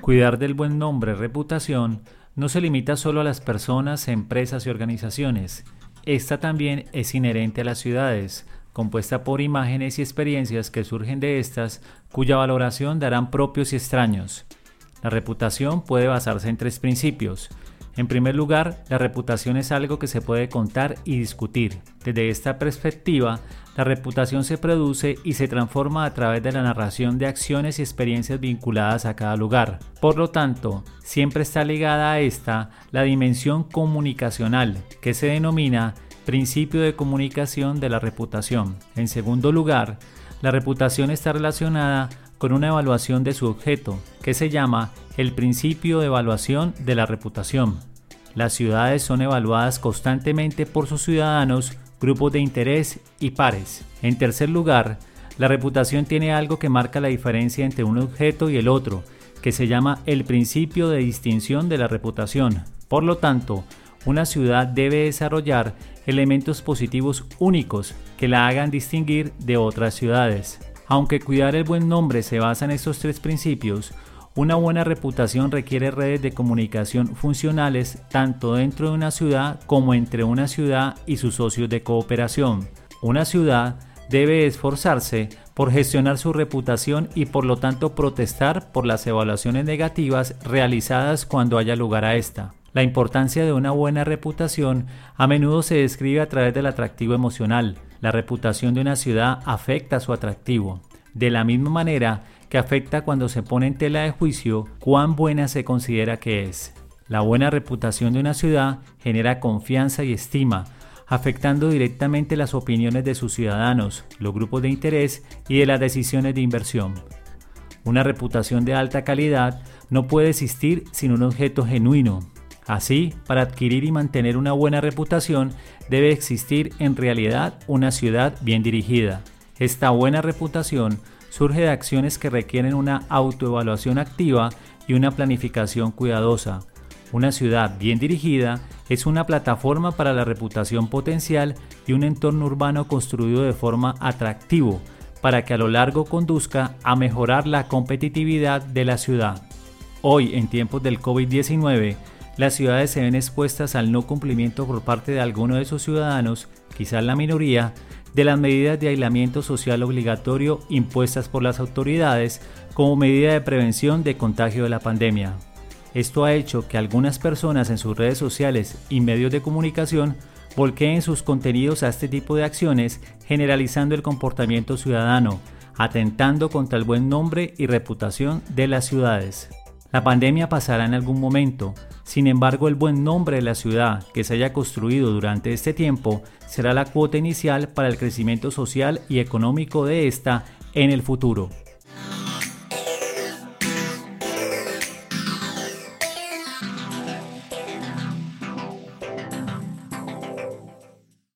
Cuidar del buen nombre, reputación, no se limita solo a las personas, empresas y organizaciones. Esta también es inherente a las ciudades, compuesta por imágenes y experiencias que surgen de estas, cuya valoración darán propios y extraños. La reputación puede basarse en tres principios. En primer lugar, la reputación es algo que se puede contar y discutir. Desde esta perspectiva, la reputación se produce y se transforma a través de la narración de acciones y experiencias vinculadas a cada lugar. Por lo tanto, siempre está ligada a esta la dimensión comunicacional, que se denomina principio de comunicación de la reputación. En segundo lugar, la reputación está relacionada con una evaluación de su objeto, que se llama el principio de evaluación de la reputación. Las ciudades son evaluadas constantemente por sus ciudadanos, grupos de interés y pares. En tercer lugar, la reputación tiene algo que marca la diferencia entre un objeto y el otro, que se llama el principio de distinción de la reputación. Por lo tanto, una ciudad debe desarrollar elementos positivos únicos que la hagan distinguir de otras ciudades. Aunque cuidar el buen nombre se basa en estos tres principios, una buena reputación requiere redes de comunicación funcionales tanto dentro de una ciudad como entre una ciudad y sus socios de cooperación. Una ciudad debe esforzarse por gestionar su reputación y por lo tanto protestar por las evaluaciones negativas realizadas cuando haya lugar a esta. La importancia de una buena reputación a menudo se describe a través del atractivo emocional. La reputación de una ciudad afecta su atractivo. De la misma manera que afecta cuando se pone en tela de juicio cuán buena se considera que es. La buena reputación de una ciudad genera confianza y estima, afectando directamente las opiniones de sus ciudadanos, los grupos de interés y de las decisiones de inversión. Una reputación de alta calidad no puede existir sin un objeto genuino. Así, para adquirir y mantener una buena reputación, debe existir en realidad una ciudad bien dirigida. Esta buena reputación surge de acciones que requieren una autoevaluación activa y una planificación cuidadosa. Una ciudad bien dirigida es una plataforma para la reputación potencial y un entorno urbano construido de forma atractivo para que a lo largo conduzca a mejorar la competitividad de la ciudad. Hoy, en tiempos del COVID-19, las ciudades se ven expuestas al no cumplimiento por parte de algunos de sus ciudadanos, quizás la minoría, de las medidas de aislamiento social obligatorio impuestas por las autoridades como medida de prevención de contagio de la pandemia. Esto ha hecho que algunas personas en sus redes sociales y medios de comunicación volqueen sus contenidos a este tipo de acciones, generalizando el comportamiento ciudadano, atentando contra el buen nombre y reputación de las ciudades. La pandemia pasará en algún momento, sin embargo el buen nombre de la ciudad que se haya construido durante este tiempo será la cuota inicial para el crecimiento social y económico de esta en el futuro.